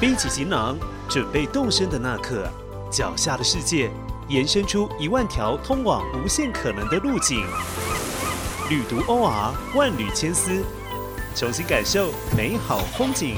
背起行囊，准备动身的那刻，脚下的世界延伸出一万条通往无限可能的路径。旅途 OR 万缕千丝，重新感受美好风景。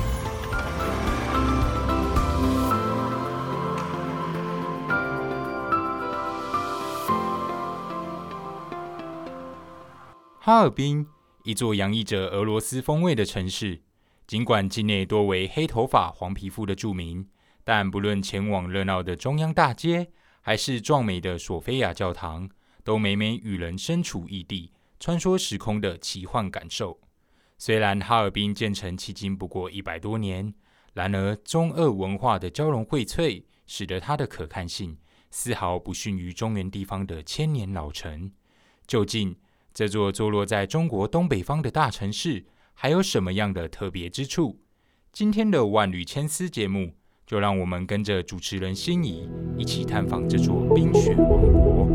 哈尔滨，一座洋溢着俄罗斯风味的城市。尽管境内多为黑头发、黄皮肤的住民，但不论前往热闹的中央大街，还是壮美的索菲亚教堂，都每每与人身处异地、穿梭时空的奇幻感受。虽然哈尔滨建成迄今不过一百多年，然而中俄文化的交融荟萃，使得它的可看性丝毫不逊于中原地方的千年老城。究竟？这座坐落在中国东北方的大城市，还有什么样的特别之处？今天的万缕千丝节目，就让我们跟着主持人心仪一起探访这座冰雪王国。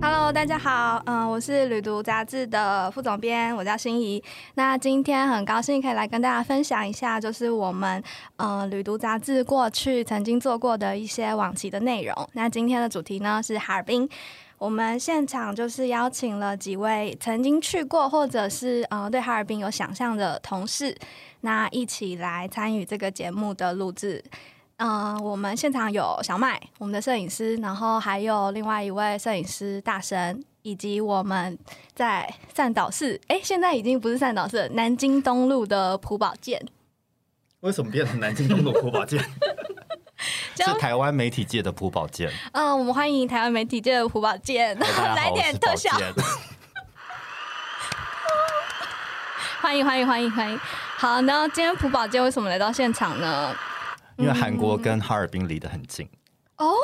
Hello，大家好，嗯，我是旅读杂志的副总编，我叫心仪。那今天很高兴可以来跟大家分享一下，就是我们嗯旅读杂志过去曾经做过的一些往期的内容。那今天的主题呢是哈尔滨。我们现场就是邀请了几位曾经去过或者是呃对哈尔滨有想象的同事，那一起来参与这个节目的录制。嗯，我们现场有小麦，我们的摄影师，然后还有另外一位摄影师大神，以及我们在善导市，哎，现在已经不是善导市，南京东路的朴宝剑。为什么变成南京东路朴宝剑？是台湾媒体界的朴宝剑。嗯，我们欢迎台湾媒体界的朴宝剑，来点特效。欢迎欢迎欢迎欢迎。好，那今天朴宝剑为什么来到现场呢？因为韩国跟哈尔滨离得很近。哦，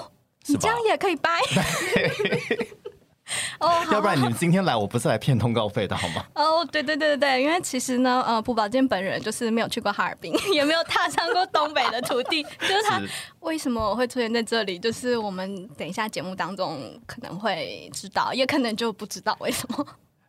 你这样也可以掰。哦，要不然你们今天来，我不是来骗通告费的好吗？哦，对对对对对，因为其实呢，呃，朴宝剑本人就是没有去过哈尔滨，也没有踏上过东北的土地，就是他为什么会出现在这里，就是我们等一下节目当中可能会知道，也可能就不知道为什么。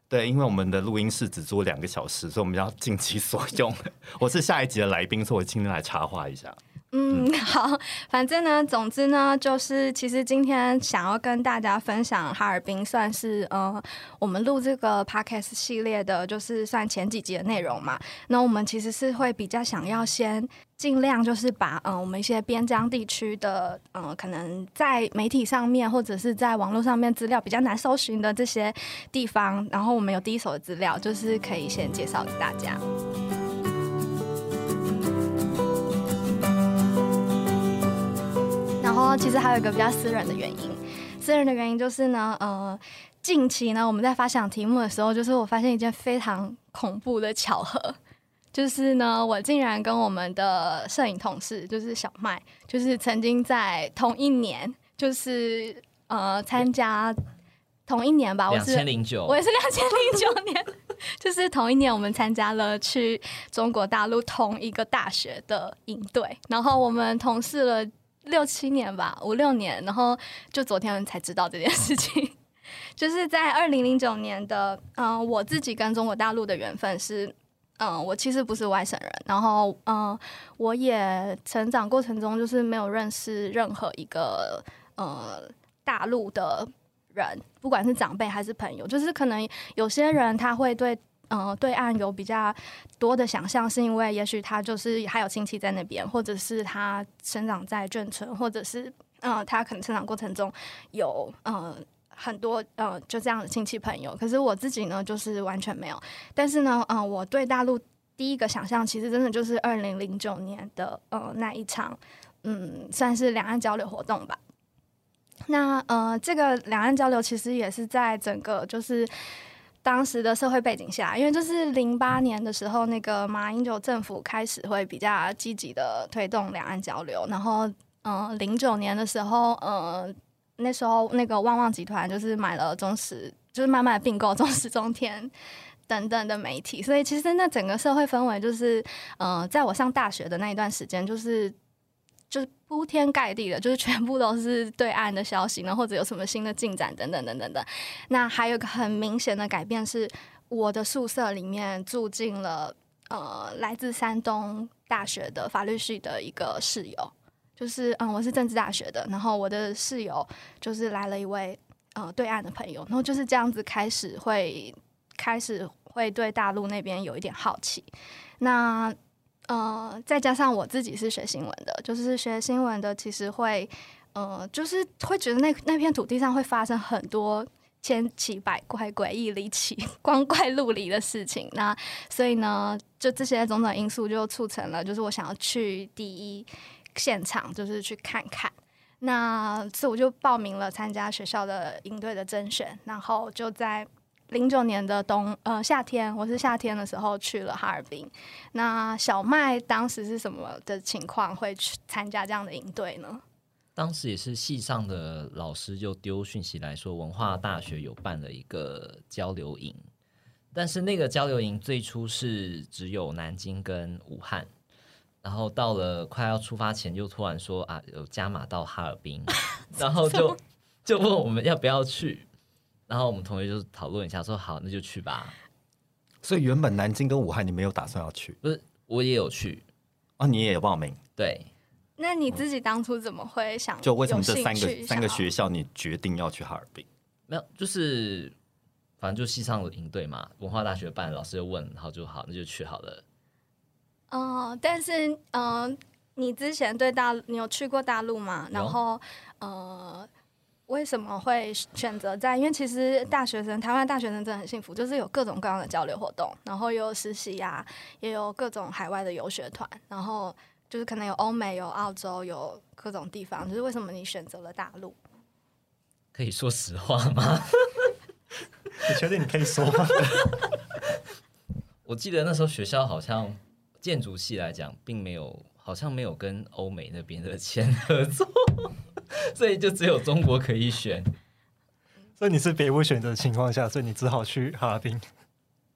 对，因为我们的录音室只租两个小时，所以我们要尽其所用。我是下一集的来宾，所以我今天来插话一下。嗯，好，反正呢，总之呢，就是其实今天想要跟大家分享哈尔滨，算是呃，我们录这个 podcast 系列的，就是算前几集的内容嘛。那我们其实是会比较想要先尽量就是把嗯我们一些边疆地区的嗯可能在媒体上面或者是在网络上面资料比较难搜寻的这些地方，然后我们有第一手的资料，就是可以先介绍给大家。后其实还有一个比较私人的原因，私人的原因就是呢，呃，近期呢我们在发想题目的时候，就是我发现一件非常恐怖的巧合，就是呢我竟然跟我们的摄影同事，就是小麦，就是曾经在同一年，就是呃参加同一年吧，我是两千零九，我也是两千零九年，就是同一年我们参加了去中国大陆同一个大学的营队，然后我们同事了。六七年吧，五六年，然后就昨天才知道这件事情，就是在二零零九年的，嗯，我自己跟中国大陆的缘分是，嗯，我其实不是外省人，然后，嗯，我也成长过程中就是没有认识任何一个，呃，大陆的人，不管是长辈还是朋友，就是可能有些人他会对。嗯，对岸有比较多的想象，是因为也许他就是还有亲戚在那边，或者是他生长在眷村，或者是嗯，他可能成长过程中有嗯很多嗯就这样的亲戚朋友。可是我自己呢，就是完全没有。但是呢，嗯，我对大陆第一个想象，其实真的就是二零零九年的呃那一场，嗯，算是两岸交流活动吧。那呃，这个两岸交流其实也是在整个就是。当时的社会背景下，因为就是零八年的时候，那个马英九政府开始会比较积极的推动两岸交流，然后嗯，零九年的时候，呃，那时候那个旺旺集团就是买了中石，就是慢慢并购中石中天等等的媒体，所以其实那整个社会氛围就是，呃，在我上大学的那一段时间，就是。铺天盖地的，就是全部都是对岸的消息呢，或者有什么新的进展等等等等的。那还有个很明显的改变是，我的宿舍里面住进了呃来自山东大学的法律系的一个室友，就是嗯我是政治大学的，然后我的室友就是来了一位呃对岸的朋友，然后就是这样子开始会开始会对大陆那边有一点好奇，那呃再加上我自己是学新闻的，就是学新闻的其实会呃就是会觉得那那片土地上会发生很多。千奇百怪、诡异离奇、光怪陆离的事情，那所以呢，就这些种种因素就促成了，就是我想要去第一现场，就是去看看。那所以我就报名了参加学校的营队的甄选，然后就在零九年的冬呃夏天，我是夏天的时候去了哈尔滨。那小麦当时是什么的情况会去参加这样的营队呢？当时也是系上的老师就丢讯息来说，文化大学有办了一个交流营，但是那个交流营最初是只有南京跟武汉，然后到了快要出发前，就突然说啊，有加码到哈尔滨，然后就就问我们要不要去，然后我们同学就讨论一下，说好，那就去吧。所以原本南京跟武汉你没有打算要去，不是我也有去哦，你也有报名，对。那你自己当初怎么会想？就为什么这三个三个学校你决定要去哈尔滨？没有，就是反正就系上的营队嘛，文化大学办，老师就问，然后就好，那就去好了。哦，但是嗯，你之前对大，你有去过大陆吗？然后呃，为什么会选择在？因为其实大学生，台湾大学生真的很幸福，就是有各种各样的交流活动，然后有实习呀，也有各种海外的游学团，然后。就是可能有欧美、有澳洲、有各种地方，就是为什么你选择了大陆？可以说实话吗？你确定你可以说吗？我记得那时候学校好像建筑系来讲，并没有，好像没有跟欧美那边的签合作，所以就只有中国可以选。所以你是别无选择的情况下，所以你只好去哈尔滨。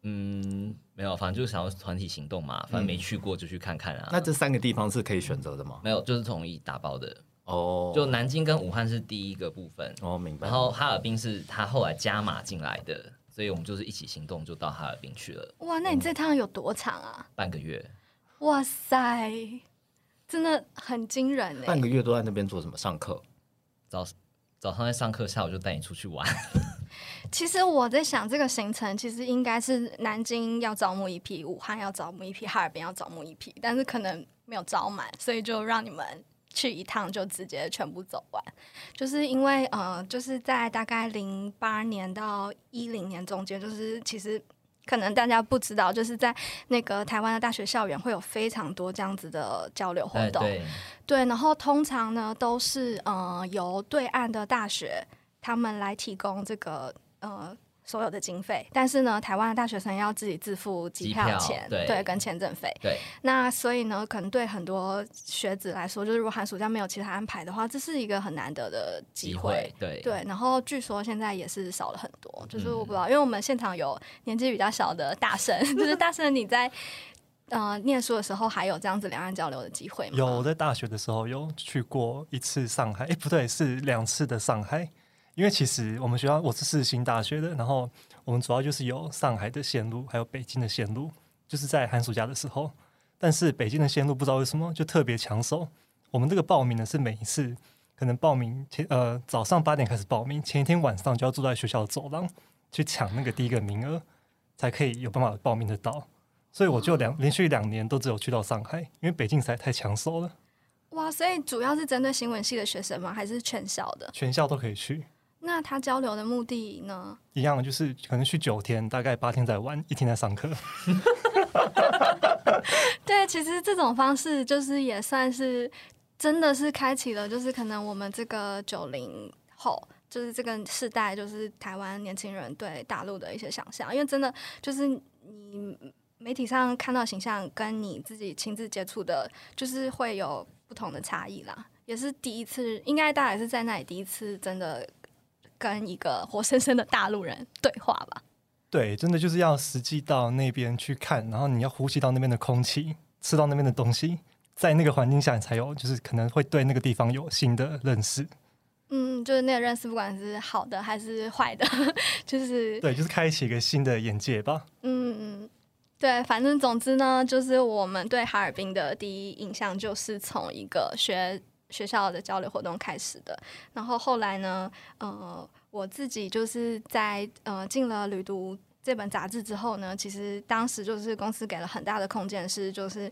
嗯，没有，反正就是想要团体行动嘛，反正没去过就去看看啊。那这三个地方是可以选择的吗？没有，就是统一打包的哦。就南京跟武汉是第一个部分哦，明白。然后哈尔滨是他后来加码进来的，所以我们就是一起行动，就到哈尔滨去了。哇，那你这趟有多长啊？半个月。哇塞，真的很惊人哎！半个月都在那边做什么？上课？早早上在上课，下午就带你出去玩。其实我在想，这个行程其实应该是南京要招募一批，武汉要招募一批，哈尔滨要招募一批，但是可能没有招满，所以就让你们去一趟，就直接全部走完。就是因为呃，就是在大概零八年到一零年中间，就是其实可能大家不知道，就是在那个台湾的大学校园会有非常多这样子的交流活动，对，然后通常呢都是呃由对岸的大学他们来提供这个。呃，所有的经费，但是呢，台湾的大学生要自己自付机票钱，对，跟签证费。对，那所以呢，可能对很多学子来说，就是如果寒暑假没有其他安排的话，这是一个很难得的机会。对，对。然后据说现在也是少了很多，就是我不知道，因为我们现场有年纪比较小的大生，就是大生你在呃念书的时候还有这样子两岸交流的机会吗？有，在大学的时候有去过一次上海，哎，不对，是两次的上海。因为其实我们学校我是世新大学的，然后我们主要就是有上海的线路，还有北京的线路，就是在寒暑假的时候。但是北京的线路不知道为什么就特别抢手。我们这个报名呢是每一次可能报名前呃早上八点开始报名，前一天晚上就要坐在学校的走廊去抢那个第一个名额，才可以有办法报名得到。所以我就两连续两年都只有去到上海，因为北京实在太抢手了。哇，所以主要是针对新闻系的学生吗？还是全校的？全校都可以去。那他交流的目的呢？一样，就是可能去九天，大概八天在玩，一天在上课。对，其实这种方式就是也算是真的是开启了，就是可能我们这个九零后，就是这个世代，就是台湾年轻人对大陆的一些想象。因为真的就是你媒体上看到形象，跟你自己亲自接触的，就是会有不同的差异啦。也是第一次，应该大概是在那里第一次真的。跟一个活生生的大陆人对话吧。对，真的就是要实际到那边去看，然后你要呼吸到那边的空气，吃到那边的东西，在那个环境下，你才有就是可能会对那个地方有新的认识。嗯，就是那个认识，不管是好的还是坏的，就是对，就是开启一个新的眼界吧。嗯嗯。对，反正总之呢，就是我们对哈尔滨的第一印象就是从一个学学校的交流活动开始的。然后后来呢，呃，我自己就是在呃进了旅读这本杂志之后呢，其实当时就是公司给了很大的空间，是就是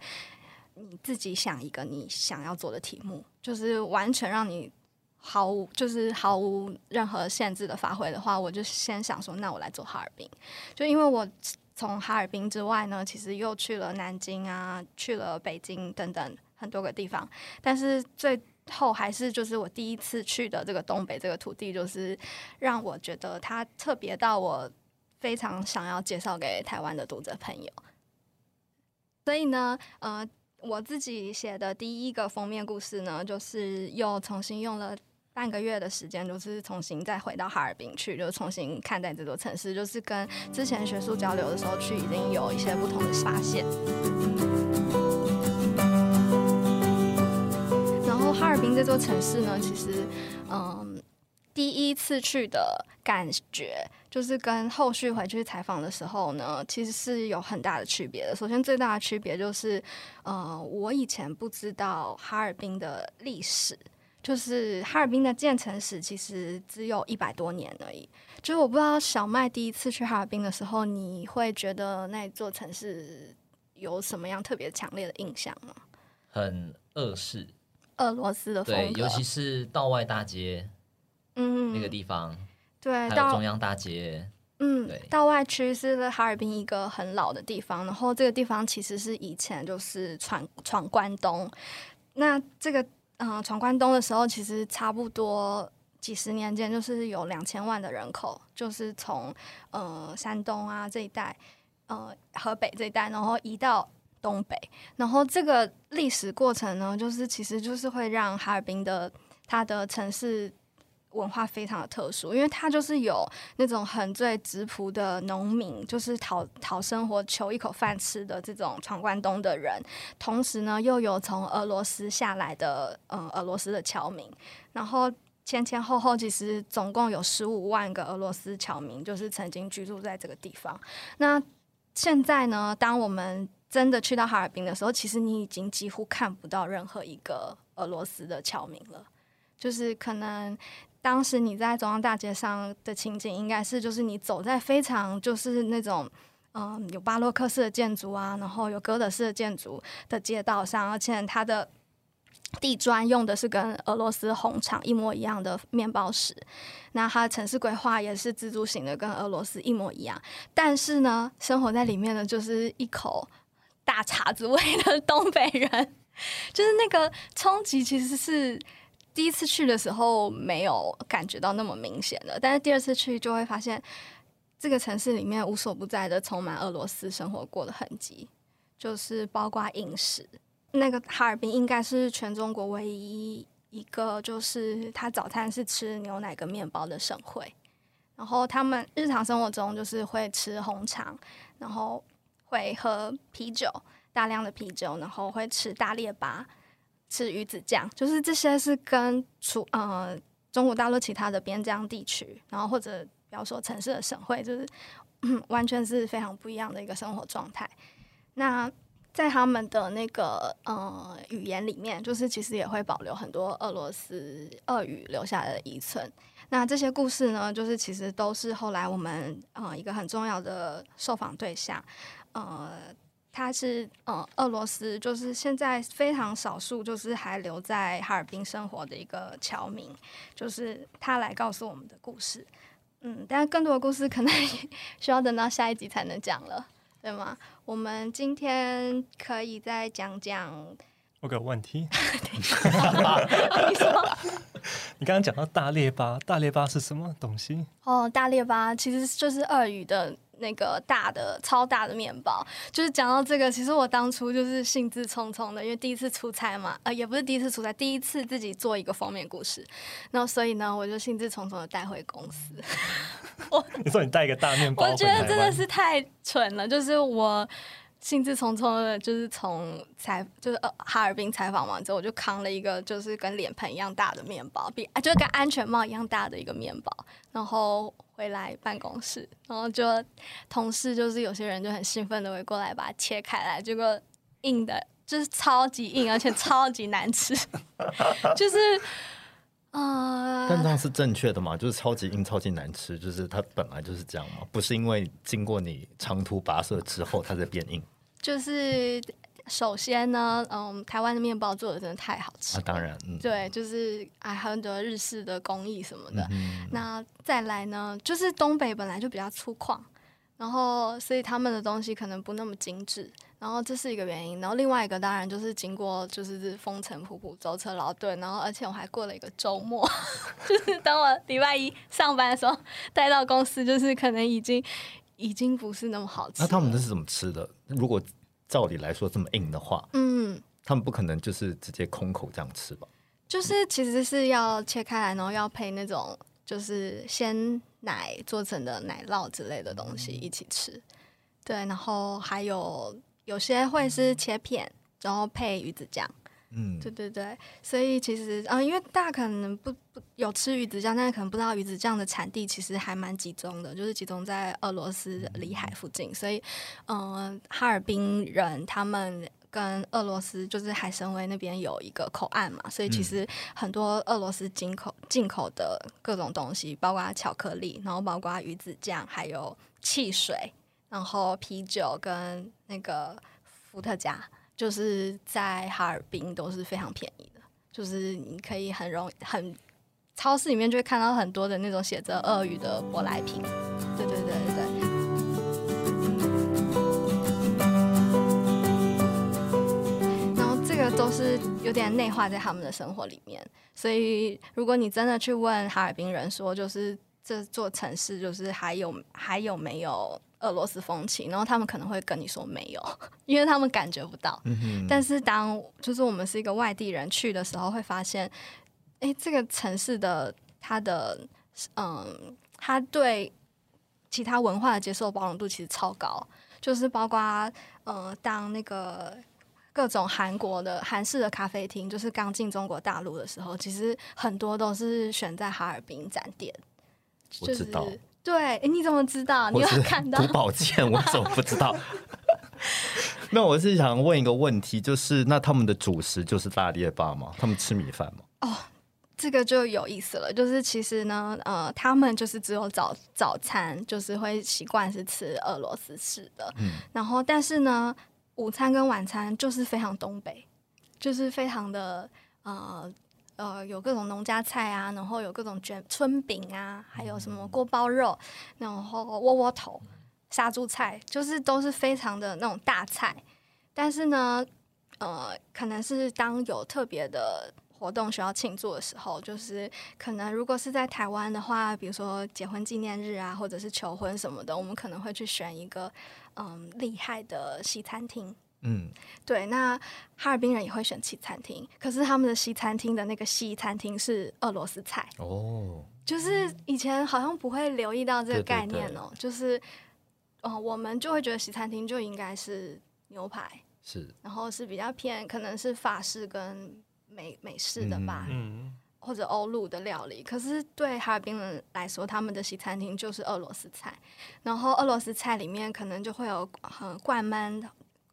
你自己想一个你想要做的题目，就是完全让你毫无就是毫无任何限制的发挥的话，我就先想说，那我来做哈尔滨，就因为我。从哈尔滨之外呢，其实又去了南京啊，去了北京等等很多个地方，但是最后还是就是我第一次去的这个东北这个土地，就是让我觉得它特别到我非常想要介绍给台湾的读者朋友。所以呢，呃，我自己写的第一个封面故事呢，就是又重新用了。半个月的时间，就是重新再回到哈尔滨去，就重新看待这座城市，就是跟之前学术交流的时候去，已经有一些不同的发现。哈尔滨这座城市呢，其实，嗯，第一次去的感觉，就是跟后续回去采访的时候呢，其实是有很大的区别的。首先，最大的区别就是，呃，我以前不知道哈尔滨的历史。就是哈尔滨的建成史其实只有一百多年而已。就是我不知道小麦第一次去哈尔滨的时候，你会觉得那座城市有什么样特别强烈的印象吗？很恶势，俄罗斯的风格，对，尤其是道外大街，嗯，那个地方，对，还有中央大街，嗯，对，道外区是哈尔滨一个很老的地方，然后这个地方其实是以前就是闯闯关东，那这个。嗯，闯关东的时候，其实差不多几十年间，就是有两千万的人口，就是从呃山东啊这一带，呃河北这一带，然后移到东北，然后这个历史过程呢，就是其实就是会让哈尔滨的它的城市。文化非常的特殊，因为它就是有那种很最质朴的农民，就是讨讨生活、求一口饭吃的这种闯关东的人，同时呢，又有从俄罗斯下来的，嗯，俄罗斯的侨民，然后前前后后其实总共有十五万个俄罗斯侨民，就是曾经居住在这个地方。那现在呢，当我们真的去到哈尔滨的时候，其实你已经几乎看不到任何一个俄罗斯的侨民了，就是可能。当时你在中央大街上的情景，应该是就是你走在非常就是那种嗯有巴洛克式的建筑啊，然后有哥德式的建筑的街道上，而且它的地砖用的是跟俄罗斯红场一模一样的面包石，那它的城市规划也是自助型的，跟俄罗斯一模一样。但是呢，生活在里面的就是一口大碴子味的 东北人，就是那个冲击其实是。第一次去的时候没有感觉到那么明显的，但是第二次去就会发现，这个城市里面无所不在的充满俄罗斯生活过的痕迹，就是包括饮食。那个哈尔滨应该是全中国唯一一个，就是他早餐是吃牛奶跟面包的省会。然后他们日常生活中就是会吃红肠，然后会喝啤酒，大量的啤酒，然后会吃大列巴。吃鱼子酱，就是这些是跟除呃中国大陆其他的边疆地区，然后或者比方说城市的省会，就是 完全是非常不一样的一个生活状态。那在他们的那个呃语言里面，就是其实也会保留很多俄罗斯俄语留下的遗存。那这些故事呢，就是其实都是后来我们呃一个很重要的受访对象，呃。他是呃，俄罗斯，就是现在非常少数，就是还留在哈尔滨生活的一个侨民，就是他来告诉我们的故事。嗯，但更多的故事可能需要等到下一集才能讲了，对吗？我们今天可以再讲讲。我有个问题。你说。你刚刚讲到大列巴，大列巴是什么东西？哦，大列巴其实就是俄语的。那个大的超大的面包，就是讲到这个，其实我当初就是兴致冲冲的，因为第一次出差嘛，呃，也不是第一次出差，第一次自己做一个封面故事，然后所以呢，我就兴致冲冲的带回公司。我你说你带一个大面包，我觉得真的是太蠢了，就是我兴致冲冲的，就是从采就是呃哈尔滨采访完之后，我就扛了一个就是跟脸盆一样大的面包，比就是跟安全帽一样大的一个面包，然后。回来办公室，然后就同事就是有些人就很兴奋的会过来把它切开来，结果硬的就是超级硬，而且超级难吃，就是呃，但这样是正确的吗？就是超级硬、超级难吃，就是它本来就是这样吗？不是因为经过你长途跋涉之后，它才变硬就是首先呢，嗯，台湾的面包做的真的太好吃啊？了，当然，嗯，对，就是啊，很多日式的工艺什么的。嗯那再来呢，就是东北本来就比较粗犷，然后所以他们的东西可能不那么精致，然后这是一个原因。然后另外一个当然就是经过就是风尘仆仆、舟车劳顿，然后而且我还过了一个周末，就是当我礼拜一上班的时候带到公司，就是可能已经已经不是那么好吃。那他们这是怎么吃的？如果照理来说这么硬的话，嗯。他们不可能就是直接空口这样吃吧？就是其实是要切开来，然后要配那种就是鲜奶做成的奶酪之类的东西一起吃。对，然后还有有些会是切片，然后配鱼子酱。嗯，对对对，所以其实嗯、呃因为大家可能不不有吃鱼子酱，但是可能不知道鱼子酱的产地其实还蛮集中的，就是集中在俄罗斯里海附近，所以嗯、呃哈尔滨人他们。跟俄罗斯就是海参崴那边有一个口岸嘛，所以其实很多俄罗斯进口进口的各种东西，包括巧克力，然后包括鱼子酱，还有汽水，然后啤酒跟那个伏特加，就是在哈尔滨都是非常便宜的，就是你可以很容易很超市里面就会看到很多的那种写着俄语的舶来品，对对对对对。然后这个都是有点内化在他们的生活里面，所以如果你真的去问哈尔滨人说，就是这座城市就是还有还有没有俄罗斯风情，然后他们可能会跟你说没有，因为他们感觉不到。但是当就是我们是一个外地人去的时候，会发现，哎，这个城市的它的嗯，它对其他文化的接受包容度其实超高，就是包括呃，当那个各种韩国的韩式的咖啡厅，就是刚进中国大陆的时候，其实很多都是选在哈尔滨展店。就是我知道对，诶你怎么知道？你有看到读？宝剑，我怎么不知道？那我是想问一个问题，就是那他们的主食就是大列巴吗？他们吃米饭吗？哦这个就有意思了，就是其实呢，呃，他们就是只有早早餐，就是会习惯是吃俄罗斯式的，嗯然后但是呢，午餐跟晚餐就是非常东北，就是非常的呃呃，有各种农家菜啊，然后有各种卷春饼啊，还有什么锅包肉，然后窝窝头、杀猪菜，就是都是非常的那种大菜。但是呢，呃，可能是当有特别的活动需要庆祝的时候，就是可能如果是在台湾的话，比如说结婚纪念日啊，或者是求婚什么的，我们可能会去选一个嗯厉害的西餐厅。嗯，对，那哈尔滨人也会选西餐厅，可是他们的西餐厅的那个西餐厅是俄罗斯菜，哦，就是以前好像不会留意到这个概念哦，就是哦，我们就会觉得西餐厅就应该是牛排，是。然后是比较偏可能是法式跟美美式的吧，嗯，或者欧陆的料理。可是对哈尔滨人来说，他们的西餐厅就是俄罗斯菜，然后俄罗斯菜里面可能就会有很灌焖。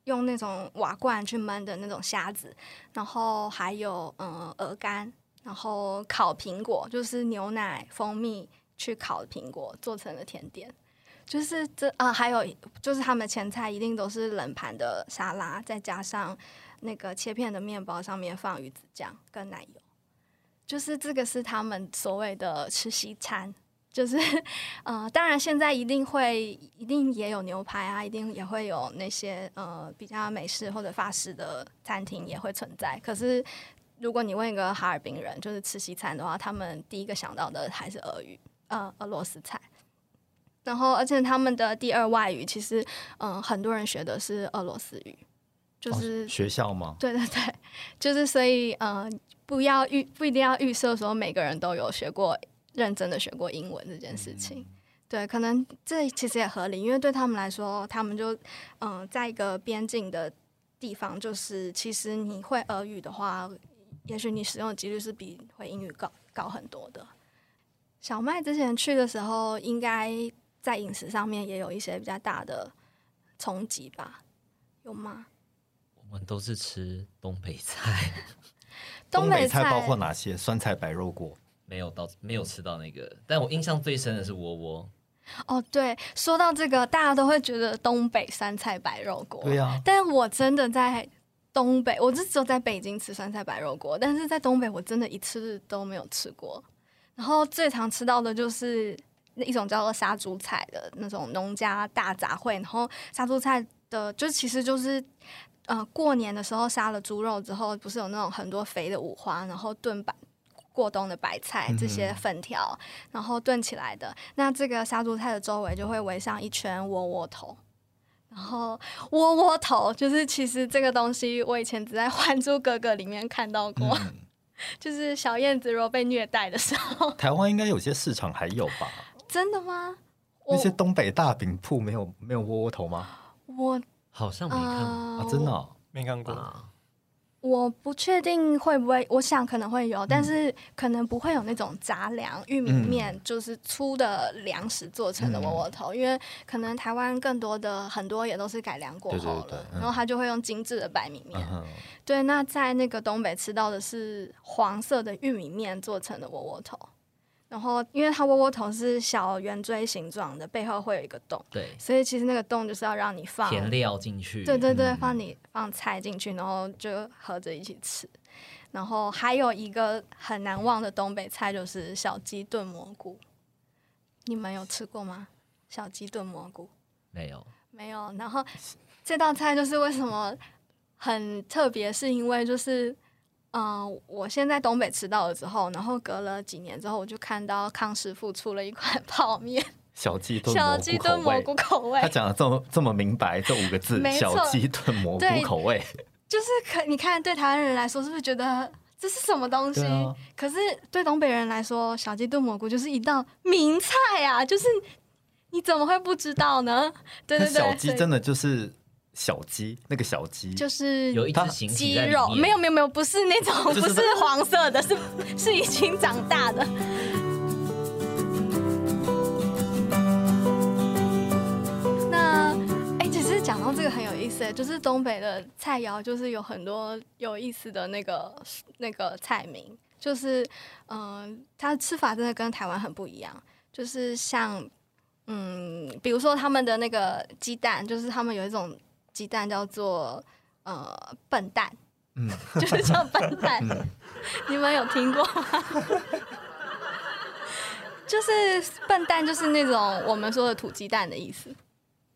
用那种瓦罐去焖的那种虾子，然后还有嗯鹅肝，然后烤苹果，就是牛奶蜂蜜去烤苹果做成的甜点，就是这啊、还有就是他们前菜一定都是冷盘的沙拉，再加上那个切片的面包上面放鱼子酱跟奶油，就是这个是他们所谓的吃西餐。就是，呃，当然现在一定会，一定也有牛排啊，一定也会有那些呃比较美式或者法式的餐厅也会存在。可是，如果你问一个哈尔滨人，就是吃西餐的话，他们第一个想到的还是俄语，呃，俄罗斯菜。然后，而且他们的第二外语，其实，嗯、很多人学的是俄罗斯语，就是、哦学校吗？对对对，就是所以，呃，不要预不一定要预设说每个人都有学过认真的学过英文这件事情。对，可能这其实也合理，因为对他们来说，他们就嗯、呃在一个边境的地方，就是其实你会俄语的话，也许你使用的几率是比会英语高高很多的。小麦之前去的时候，应该在饮食上面也有一些比较大的冲击吧？有吗？我们都是吃东北菜，东北菜包括哪些？酸菜白肉锅。没有到没有吃到那个，但我印象最深的是窝窝。哦，对，说到这个，大家都会觉得东北酸菜白肉锅，对呀、但我真的在东北，我是只有在北京吃酸菜白肉锅，但是在东北我真的一次都没有吃过。然后最常吃到的就是那一种叫做杀猪菜的那种农家大杂烩，然后杀猪菜的就其实就是。呃，过年的时候杀了猪肉之后，不是有那种很多肥的五花，然后炖白过冬的白菜这些粉条，然后炖起来的。那这个杀猪菜的周围就会围上一圈窝窝头，然后窝窝头就是其实这个东西我以前只在《还珠格格》里面看到过，嗯，就是小燕子如果被虐待的时候，台湾应该有些市场还有吧？真的吗？那些我东北大饼铺没有没有窝窝头吗？我好像没看呃啊，真的哦、没看过。吧？我不确定会不会，我想可能会有，嗯。但是可能不会有那种杂粮玉米面，就是粗的粮食做成的窝窝头，因为可能台湾更多的很多也都是改良过后了，对对对嗯。然后他就会用精致的白米面。嗯，对，那在那个东北吃到的是黄色的玉米面做成的窝窝头，然后因为它窝窝头是小圆锥形状的，背后会有一个洞，对，所以其实那个洞就是要让你放填料进去。对对对，嗯放你放菜进去，然后就合着一起吃。然后还有一个很难忘的东北菜就是小鸡炖蘑菇，你们有吃过吗？小鸡炖蘑菇没有。没有。然后这道菜就是为什么很特别，是因为就是。嗯、我现在东北吃到了之后，然后隔了几年之后，我就看到康师傅出了一款 泡面，小鸡炖小鸡炖蘑。菇口味他，讲的这么这么明白，这五个字 小鸡炖蘑菇对口味，就是可你看，对台湾人来说，是不是觉得这是什么东西？啊可是对东北人来说，小鸡炖蘑菇就是一道名菜啊！就是你怎么会不知道呢？对对对，小鸡真的就是小鸡，那个小鸡。就是有一只形鸡肉，面。没有没有没有，不是那种，不是黄色的，是是已经长大的。那哎、其实讲到这个很有意思，就是东北的菜肴，就是有很多有意思的那个那个菜名，就是嗯、它的吃法真的跟台湾很不一样，就是像嗯，比如说他们的那个鸡蛋，就是他们有一种鸡蛋叫做呃笨蛋，嗯，就是叫笨蛋，你们有听过吗？就是笨蛋，就是那种我们说的土鸡蛋的意思，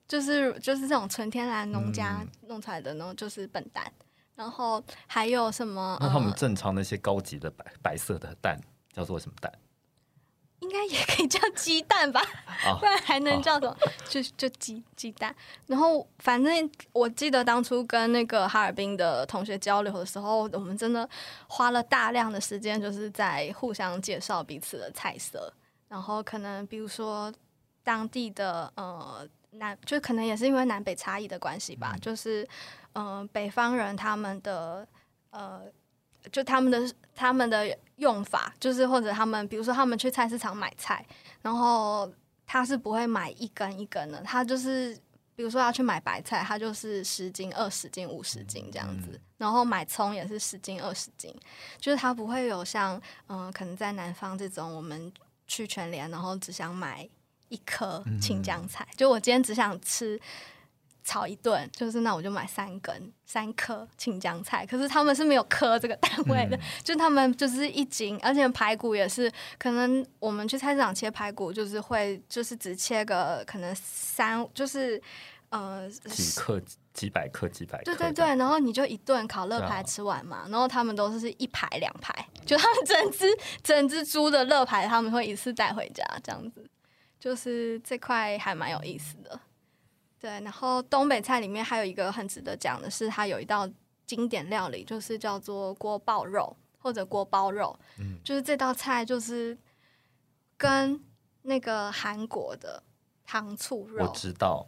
就是就是这种纯天然农家嗯弄出来的，然后就是笨蛋。然后还有什么？那他们呃正常那些高级的白白色的蛋叫做什么蛋？应该也可以叫鸡蛋吧，啊 不然还能叫什么？就就鸡鸡蛋。然后反正我记得当初跟那个哈尔滨的同学交流的时候，我们真的花了大量的时间，就是在互相介绍彼此的菜色。然后可能比如说当地的呃南，就可能也是因为南北差异的关系吧，就是嗯、呃北方人他们的呃。就他们的他们的用法，就是或者他们，比如说他们去菜市场买菜，然后他是不会买一根一根的，他就是比如说要去买白菜，他就是十斤、二十斤、五十斤这样子，然后买葱也是十斤、二十斤，就是他不会有像嗯、呃可能在南方这种我们去全联，然后只想买一颗青江菜，就我今天只想吃。炒一顿，就是那我就买三根、三颗青江菜，可是他们是没有颗这个单位的，就他们就是一斤，而且排骨也是，可能我们去菜市场切排骨，就是会就是只切个可能三，就是呃几克、几百克、几百克？对对对，，然后你就一顿烤乐对啊排吃完嘛，然后他们都是一排两排，就他们整只整只猪的乐排他们会一次带回家，这样子，就是这块还蛮有意思的。对，然后东北菜里面还有一个很值得讲的是，它有一道经典料理，就是叫做锅爆肉或者锅包肉，嗯就是这道菜就是跟那个韩国的糖醋肉我，知道，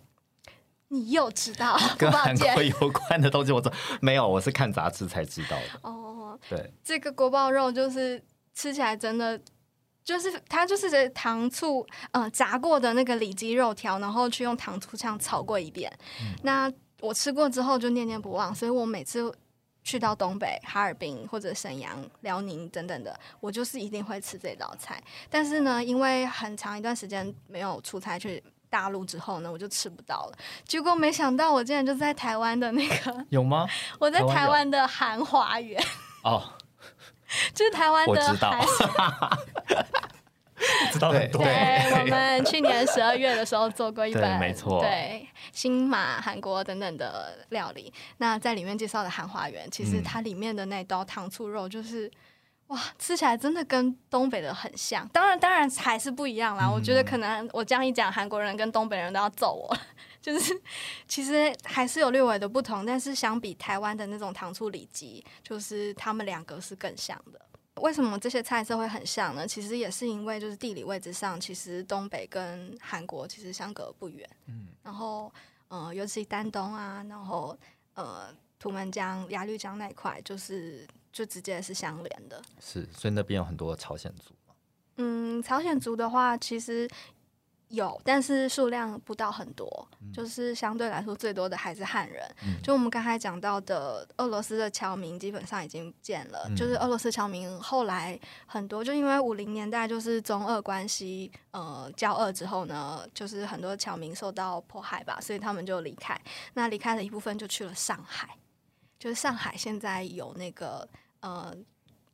你又知道，跟韩国有关的东西，我知道没有，我是看杂志才知道的。哦。对，这个锅包肉就是吃起来真的就是它就是糖醋呃炸过的那个里脊肉条，然后去用糖醋酱炒过一遍。那我吃过之后就念念不忘，所以我每次去到东北、哈尔滨或者沈阳、辽宁等等的，我就是一定会吃这道菜。但是呢，因为很长一段时间没有出差去大陆之后呢，我就吃不到了。结果没想到，我竟然就在台湾的那个，有吗？我在台湾有台湾的韩华园，哦，就是台湾的我知道 知道很多。对，我们去年十二月的时候做过一本，没错对新马、韩国等等的料理。那在里面介绍的韩华园，其实嗯它里面的那道糖醋肉就是。哇，吃起来真的跟东北的很像，当然，当然还是不一样啦。我觉嗯得可能我这样一讲，韩国人跟东北人都要揍我了。就是其实还是有略微的不同，但是相比台湾的那种糖醋里脊，就是他们两个是更像的。为什么这些菜色会很像呢？其实也是因为就是地理位置上，其实东北跟韩国其实相隔不远。嗯，然后呃，尤其丹东啊，然后呃，图们江、鸭绿江那一块，就是就直接是相连的。是，所以那边有很多朝鲜族。嗯，朝鲜族的话，其实有，但是数量不到很多，就是相对来说最多的还是汉人。就我们刚才讲到的，俄罗斯的侨民基本上已经不见了，就是俄罗斯侨民后来很多，就因为五零年代就是中俄关系呃交恶之后呢，就是很多侨民受到迫害吧，所以他们就离开。那离开的一部分就去了上海，就是上海现在有那个呃。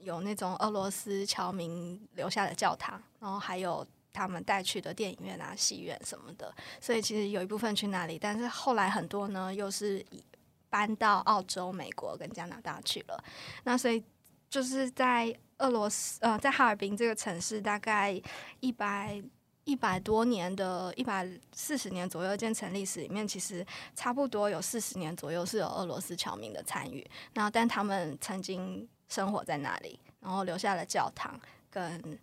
有那种俄罗斯侨民留下的教堂，然后还有他们带去的电影院啊、戏院什么的，所以其实有一部分去那里，但是后来很多呢又是搬到澳洲、美国跟加拿大去了。那所以就是在俄罗斯呃，在哈尔滨这个城市，大概一百。一百多年的，一百四十年左右建成历史里面，其实差不多有四十年左右是有俄罗斯侨民的参与。那但他们曾经生活在那里，然后留下了教堂跟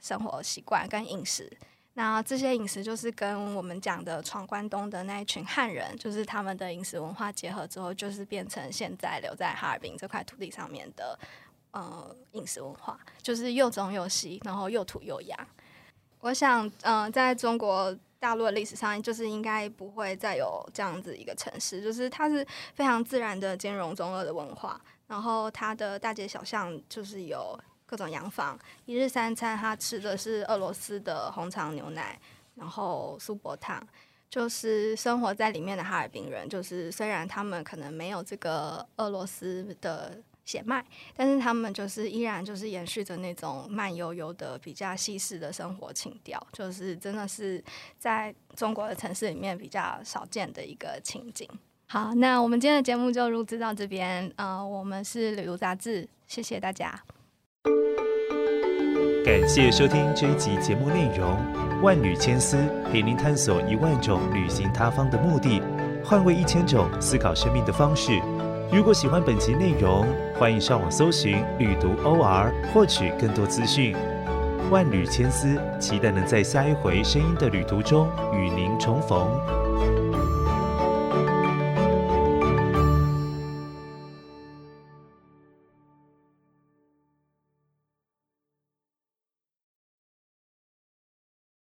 生活习惯跟饮食。那这些饮食就是跟我们讲的闯关东的那一群汉人，就是他们的饮食文化结合之后，就是变成现在留在哈尔滨这块土地上面的呃饮食文化，就是又中又西，然后又土又洋。我想，嗯、在中国大陆的历史上，就是应该不会再有这样子一个城市，就是它是非常自然的兼容中俄的文化，然后它的大街小巷就是有各种洋房，一日三餐他吃的是俄罗斯的红肠牛奶，然后苏泊汤。就是生活在里面的哈尔滨人，就是虽然他们可能没有这个俄罗斯的血脉，但是他们就是依然就是延续着那种慢悠悠的、比较西式的生活情调，就是真的是在中国的城市里面比较少见的一个情景。好，那我们今天的节目就录制到这边。呃，我们是旅游杂志，谢谢大家。感谢收听这一集节目内容，万缕千丝陪您探索一万种旅行他方的目的，换位一千种思考生命的方式。如果喜欢本集内容，欢迎上网搜寻“旅读 OR” 获取更多资讯。万缕千丝，期待能在下一回声音的旅途中与您重逢。